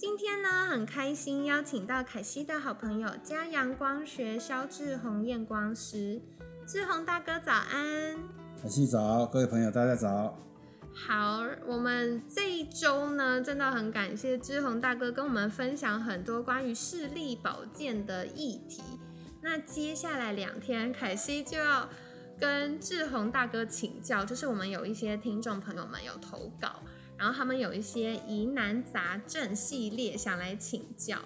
今天呢，很开心邀请到凯西的好朋友嘉阳光学肖志宏验光师，志宏大哥早安。凯西早，各位朋友大家早。好，我们这一周呢，真的很感谢志宏大哥跟我们分享很多关于视力保健的议题。那接下来两天，凯西就要跟志宏大哥请教，就是我们有一些听众朋友们有投稿，然后他们有一些疑难杂症系列想来请教。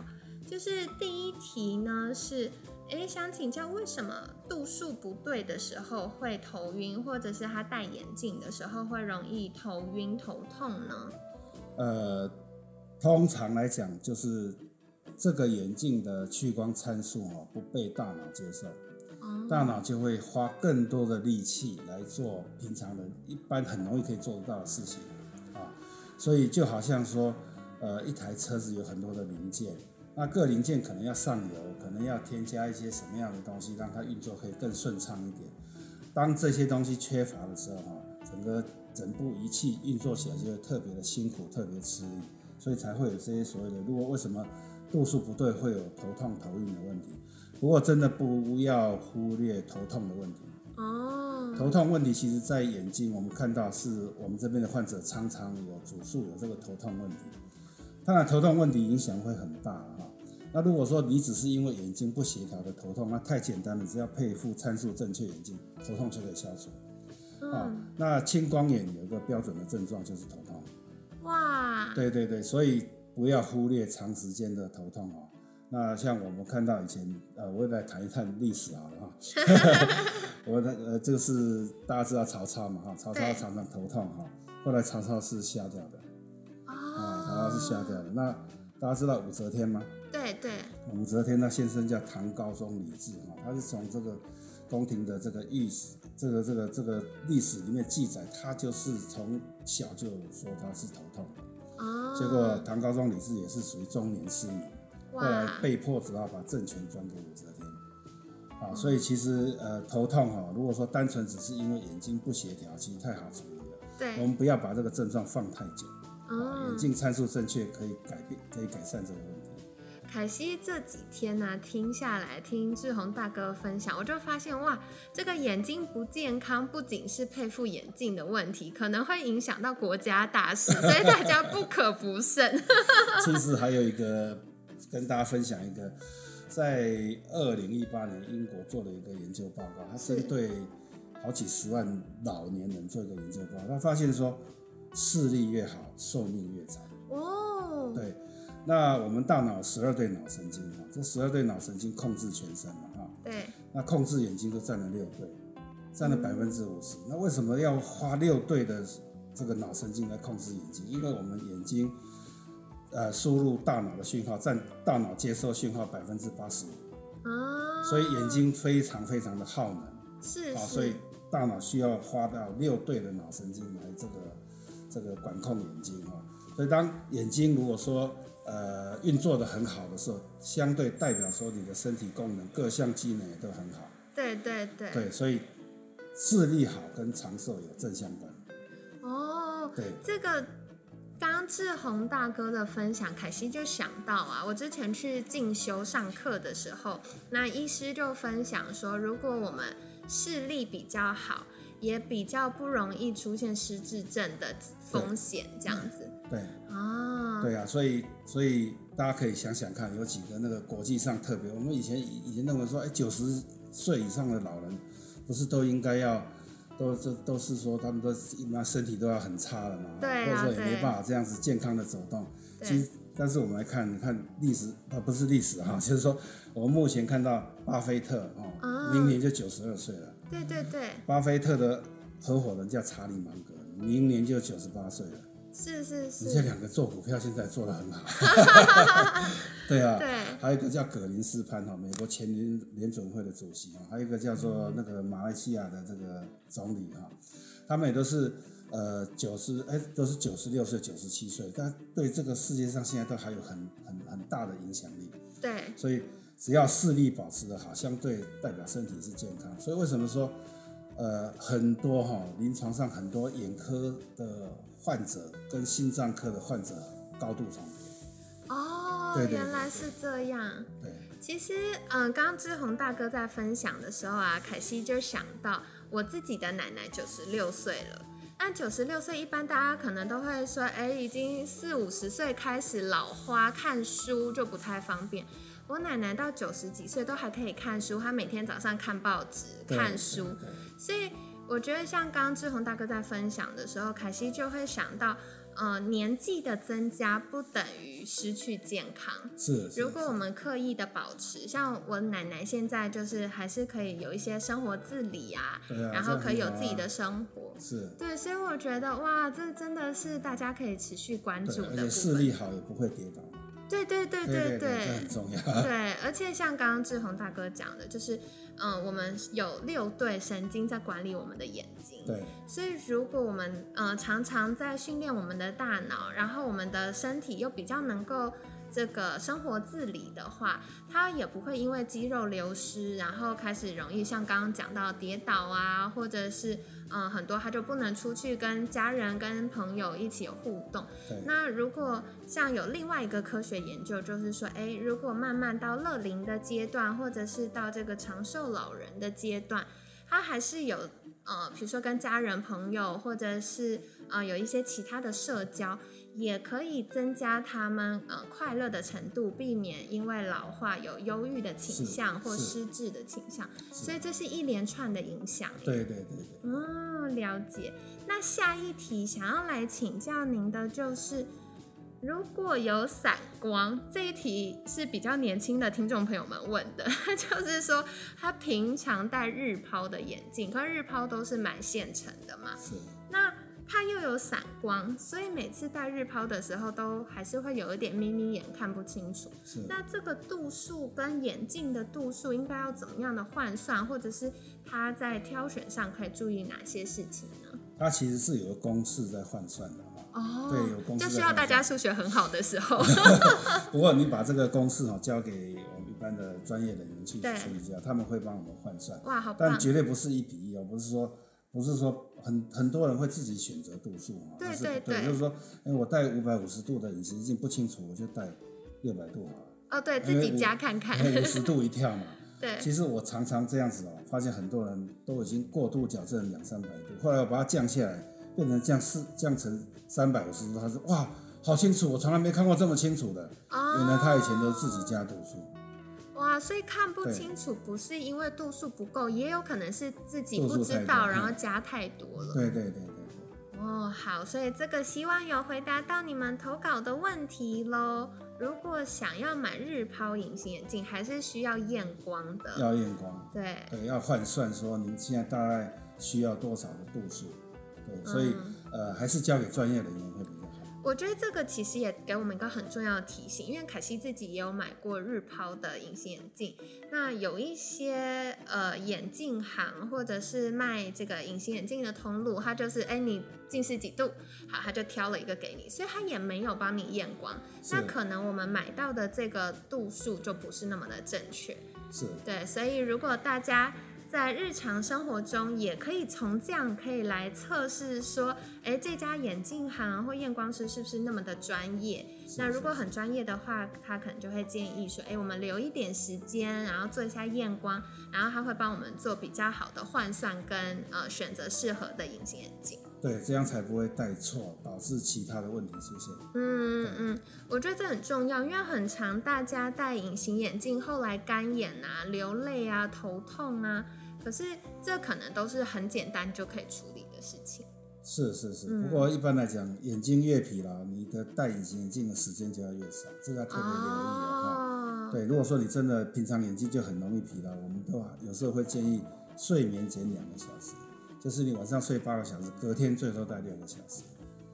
就是第一题呢是，诶，想请教为什么度数不对的时候会头晕，或者是他戴眼镜的时候会容易头晕头痛呢？呃，通常来讲，就是这个眼镜的屈光参数哦不被大脑接受，哦大脑就会花更多的力气来做平常人一般很容易可以做得到的事情啊。所以就好像说，呃，一台车子有很多的零件，那各零件可能要上油，可能要添加一些什么样的东西，让它运作可以更顺畅一点。当这些东西缺乏的时候，哈，整个整部仪器运作起来就会特别的辛苦，特别吃力，所以才会有这些所谓的，如果为什么度数不对会有头痛、头晕的问题。不过真的不要忽略头痛的问题。哦，头痛问题其实在眼睛，我们看到是我们这边的患者常常有主诉有这个头痛问题。当然，头痛问题影响会很大哈。那如果说你只是因为眼睛不协调的头痛，那太简单了，只要配副参数正确眼镜，头痛就可以消除。啊嗯，，那青光眼有一个标准的症状就是头痛。哇，对对对，所以不要忽略长时间的头痛哦。那像我们看到以前，呃，我也来谈一谈历史好了哈。我的呃，这个是大家知道曹操嘛哈，曹操常常头痛哈，后来曹操是瞎掉的啊，曹操是瞎掉哦，的。那大家知道武则天吗？对对，武则天她先生叫唐高宗李治哈，他是从这个宫廷的这个历史，这个这个这个历史里面记载，他就是从小就说他是头痛。哦，结果唐高宗李治也是属于中年失明，后来，被迫只好把政权转给武则天。啊，所以其实呃头痛哈、如果说单纯只是因为眼睛不协调，其实太好处理了。对我，们不要把这个症状放太久，啊嗯眼，镜参数正确可以改变，可以改善这个问题。凯西这几天呢、听下来听志宏大哥分享，我就发现哇，这个眼睛不健康不仅是配副眼镜的问题，可能会影响到国家大事，所以大家不可不慎。是不是还有一个跟大家分享一个，在二零一八年英国做了一个研究报告，他针对好几十万老年人做一个研究报告，他发现说视力越好，寿命越长。哦，对，那我们大脑十二对脑神经哈，这十二对脑神经控制全身嘛哈，对，那控制眼睛就占了六对，占了百分之五十。那为什么要花六对的这个脑神经来控制眼睛？因为我们眼睛呃输入大脑的讯号，占大脑接收讯号百分之八十五，啊，所以眼睛非常非常的耗能是啊，所以大脑需要花到六对的脑神经来这个这个管控眼睛啊。所以当眼睛如果说呃运作的很好的时候，相对代表说你的身体功能各项机能也都很好。对对对，对，所以视力好跟长寿有正相关。哦，对，这个刚刚志宏大哥的分享，凯西就想到啊，我之前去进修上课的时候，那医师就分享说，如果我们视力比较好，也比较不容易出现失智症的风险，这样子对，啊，对啊，所以所以大家可以想想看，有几个那个国际上特别，我们以前以前认为说，哎，九十岁以上的老人不是都应该要。都这都是说他们都一般身体都要很差了嘛，对啊或者说也没办法这样子健康的走动。其实，但是我们来看，你看历史啊，不是历史哈、就是说我们目前看到巴菲特哦，啊明年就九十二岁了。对对对，巴菲特的合伙人叫查理芒格，明年就九十八岁了。是是是，你这两个做股票现在做的很好，对啊，对，还有一个叫葛林斯潘哈，美国前联联准会的主席哈，还有一个叫做那个马来西亚的这个总理哈，他们也都是呃九十哎都是九十六岁九十七岁，但对这个世界上现在都还有很很很大的影响力，对，所以只要视力保持的好，相对代表身体是健康。所以为什么说呃很多哈临床上很多眼科的患者跟心脏科的患者高度重叠？哦，对对对原来是这样。对，其实，嗯，刚刚志宏大哥在分享的时候啊，凯西就想到我自己的奶奶九十六岁了。那九十六岁，一般大家可能都会说，哎，已经四五十岁开始老花，看书就不太方便。我奶奶到九十几岁都还可以看书，她每天早上看报纸、看书。所以我觉得像刚刚志宏大哥在分享的时候，凯西就会想到，呃，年纪的增加不等于失去健康。是。是如果我们刻意的保持，像我奶奶现在就是还是可以有一些生活自理啊，啊然后可以有自己的生活。是，对，所以我觉得哇，这真的是大家可以持续关注的部且视。力好也不会跌倒。对对对对对这很重要。对，而且像刚刚志宏大哥讲的，就是嗯，我们有六对神经在管理我们的眼睛。对所以，如果我们呃常常在训练我们的大脑，然后我们的身体又比较能够这个生活自理的话，它也不会因为肌肉流失，然后开始容易像刚刚讲到跌倒啊，或者是嗯、呃很多他就不能出去跟家人、跟朋友一起互动。那如果像有另外一个科学研究，就是说，诶，如果慢慢到乐龄的阶段，或者是到这个长寿老人的阶段，他还是有呃，比如说跟家人、朋友，或者是呃有一些其他的社交，也可以增加他们呃快乐的程度，避免因为老化有忧郁的倾向或失智的倾向。所以这是一连串的影响。对对对对，嗯，了解。那下一题想要来请教您的就是，如果有散光，这一题是比较年轻的听众朋友们问的，就是说他平常戴日抛的眼镜，可日抛都是蛮现成的嘛，是那他又有散光，所以每次戴日抛的时候都还是会有一点眯眯眼，看不清楚。是。那这个度数跟眼镜的度数应该要怎么样的换算，或者是他在挑选上可以注意哪些事情呢？它其实是有个公式在换算的哈。哦，对有公式就需要大家数学很好的时候。不过你把这个公式哈交给我们一般的专业人员去处理一下，他们会帮我们换算，哇，好但棒！绝对不是一比一哦，不是说不是说很很多人会自己选择度数哦，对那是对对就是说，哎，我戴五百五十度的隐形镜不清楚，我就戴六百度好了，哦，对自己加看看。五十度一跳嘛。对，其实我常常这样子哦，发现很多人都已经过度矫正两三百度，后来我把它降下来，变成降四降成三百五十度，他说哇，好清楚，我从来没看过这么清楚的。哦，原来他以前都是自己加度数。哇，所以看不清楚不是因为度数不够，也有可能是自己不知道，然后嗯加太多了。对对对对对，哦，好，所以这个希望有回答到你们投稿的问题喽。如果想要买日抛隐形眼镜，还是需要验光的。要验光，对，对，要换算说您现在大概需要多少的度数，对，所以、嗯呃还是交给专业人员。我觉得这个其实也给我们一个很重要的提醒，因为凯西自己也有买过日抛的隐形眼镜。那有一些呃眼镜行或者是卖这个隐形眼镜的通路，它就是哎你近视几度，好，他就挑了一个给你，所以他也没有帮你验光。那可能我们买到的这个度数就不是那么的正确。是，对，所以如果大家在日常生活中也可以从这样可以来测试说，哎，这家眼镜行或验光师是不是那么的专业？那如果很专业的话，他可能就会建议说，哎，我们留一点时间，然后做一下验光，然后他会帮我们做比较好的换算跟呃选择适合的隐形眼镜。对，这样才不会带错，导致其他的问题出现。嗯嗯，我觉得这很重要，因为很常大家戴隐形眼镜，后来干眼啊、流泪啊、头痛啊，可是这可能都是很简单就可以处理的事情。是是是，嗯不过一般来讲，眼睛越疲劳，你的戴隐形眼镜的时间就要越少，这个要特别留意哦。哦，对，如果说你真的平常眼睛就很容易疲劳，我们都有时候会建议睡眠减两个小时，就是你晚上睡八个小时，隔天最多戴六个小时。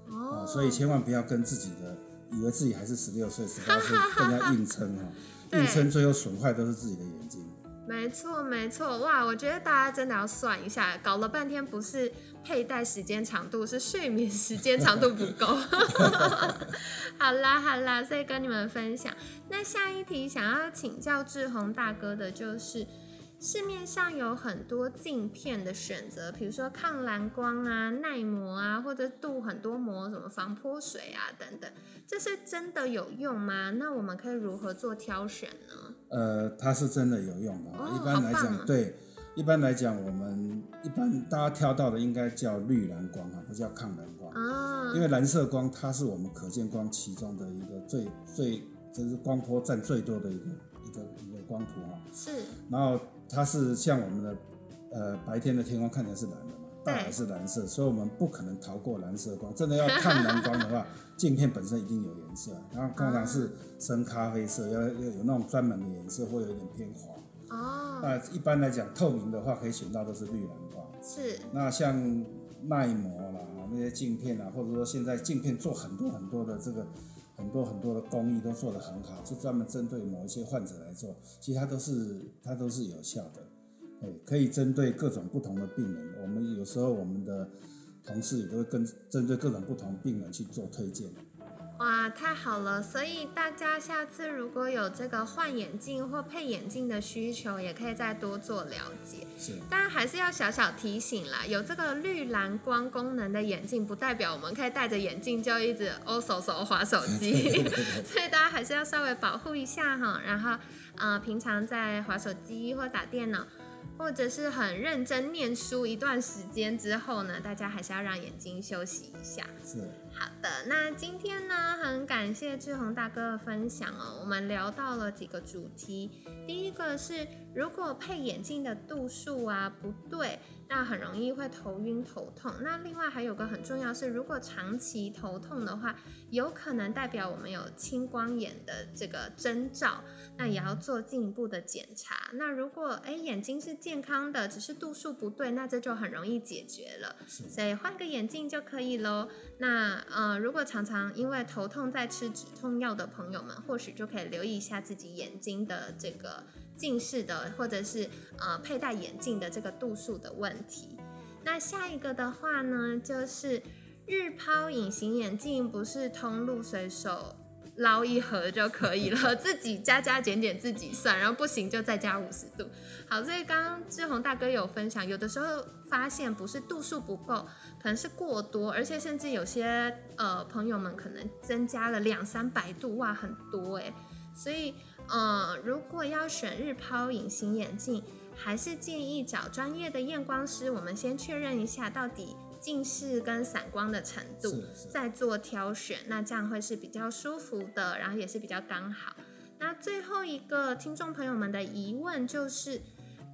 哦，所以千万不要跟自己的以为自己还是十六岁、十八岁更加硬撑哈，硬撑最后损坏都是自己的眼睛。没错，没错，哇！我觉得大家真的要算一下，搞了半天不是佩戴时间长度，是睡眠时间长度不够。好啦，好啦，所以跟你们分享。那下一题想要请教志宏大哥的就是。市面上有很多镜片的选择，比如说抗蓝光啊、耐磨啊，或者镀很多膜，什么防泼水啊等等，这是真的有用吗？那我们可以如何做挑选呢？呃，它是真的有用的。一般来讲，对，一般来讲，我们一般大家挑到的应该叫绿蓝光啊，不叫抗蓝光啊。因为蓝色光它是我们可见光其中的一个最最，就是光波占最多的一个一个一个光谱啊。是。然后。它是像我们的，呃，白天的天空看起来是蓝的嘛，大海是蓝色，所以我们不可能逃过蓝色光。真的要看蓝光的话，镜片本身一定有颜色，然后通常是深咖啡色，要要有那种专门的颜色，会有点偏黄。哦。那一般来讲，透明的话可以选到都是绿蓝光。是。那像耐磨啦，那些镜片啊，或者说现在镜片做很多很多的这个。很多很多的工艺都做得很好，是专门针对某一些患者来做，其实它都是它都是有效的，哎，可以针对各种不同的病人。我们有时候我们的同事也都会跟针对各种不同病人去做推荐。哇，太好了！所以大家下次如果有这个换眼镜或配眼镜的需求，也可以再多做了解。是，但还是要小小提醒啦，有这个绿蓝光功能的眼镜，不代表我们可以戴着眼镜就一直哦手手滑手机，所以大家还是要稍微保护一下哈。然后，呃，平常在滑手机或打电脑。或者是很认真念书一段时间之后呢，大家还是要让眼睛休息一下。是，好的。那今天呢，很感谢志宏大哥的分享哦。我们聊到了几个主题，第一个是如果配眼镜的度数啊不对。那很容易会头晕头痛。那另外还有个很重要是，如果长期头痛的话，有可能代表我们有青光眼的这个征兆，那也要做进一步的检查。那如果诶眼睛是健康的，只是度数不对，那这就很容易解决了。所以换个眼镜就可以喽。那呃，如果常常因为头痛在吃止痛药的朋友们，或许就可以留意一下自己眼睛的这个。近视的，或者是呃佩戴眼镜的这个度数的问题。那下一个的话呢，就是日抛隐形眼镜，不是通路随手捞一盒就可以了，自己加加减减自己算，然后不行就再加五十度。好，所以刚刚志宏大哥有分享，有的时候发现不是度数不够，可能是过多，而且甚至有些呃朋友们可能增加了两三百度，哇，很多哎，所以。呃，如果要选日抛隐形眼镜，还是建议找专业的验光师。我们先确认一下到底近视跟散光的程度，再做挑选。那这样会是比较舒服的，然后也是比较刚好。那最后一个听众朋友们的疑问就是：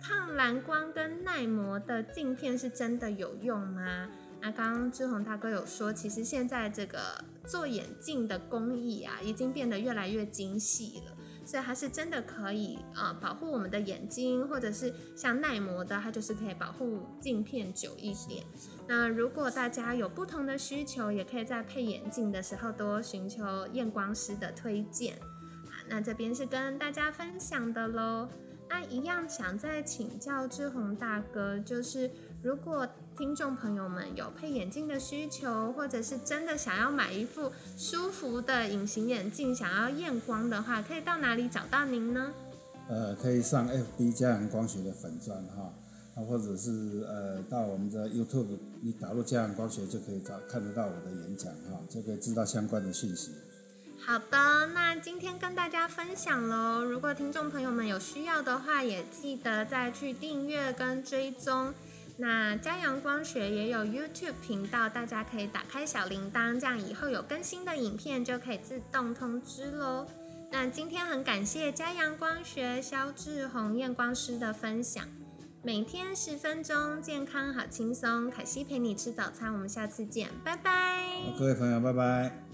抗蓝光跟耐磨的镜片是真的有用吗？那刚刚志宏大哥有说，其实现在这个做眼镜的工艺啊，已经变得越来越精细了。所以它是真的可以呃保护我们的眼睛，或者是像耐磨的，它就是可以保护镜片久一点。那如果大家有不同的需求，也可以在配眼镜的时候多寻求验光师的推荐。好，那这边是跟大家分享的喽。那一样想再请教志宏大哥，就是如果。听众朋友们有配眼镜的需求，或者是真的想要买一副舒服的隐形眼镜，想要验光的话，可以到哪里找到您呢？呃，可以上 FB 嘉阳光学的粉钻哈，啊，或者是呃到我们的 YouTube，你打入嘉阳光学就可以找看得到我的演讲哈，就可以知道相关的讯息。好的，那今天跟大家分享喽。如果听众朋友们有需要的话，也记得再去订阅跟追踪。那嘉阳光学也有 YouTube 频道，大家可以打开小铃铛，这样以后有更新的影片就可以自动通知喽。那今天很感谢嘉阳光学肖志宏验光师的分享，每天十分钟，健康好轻松。凯西陪你吃早餐，我们下次见，拜拜。各位朋友，拜拜。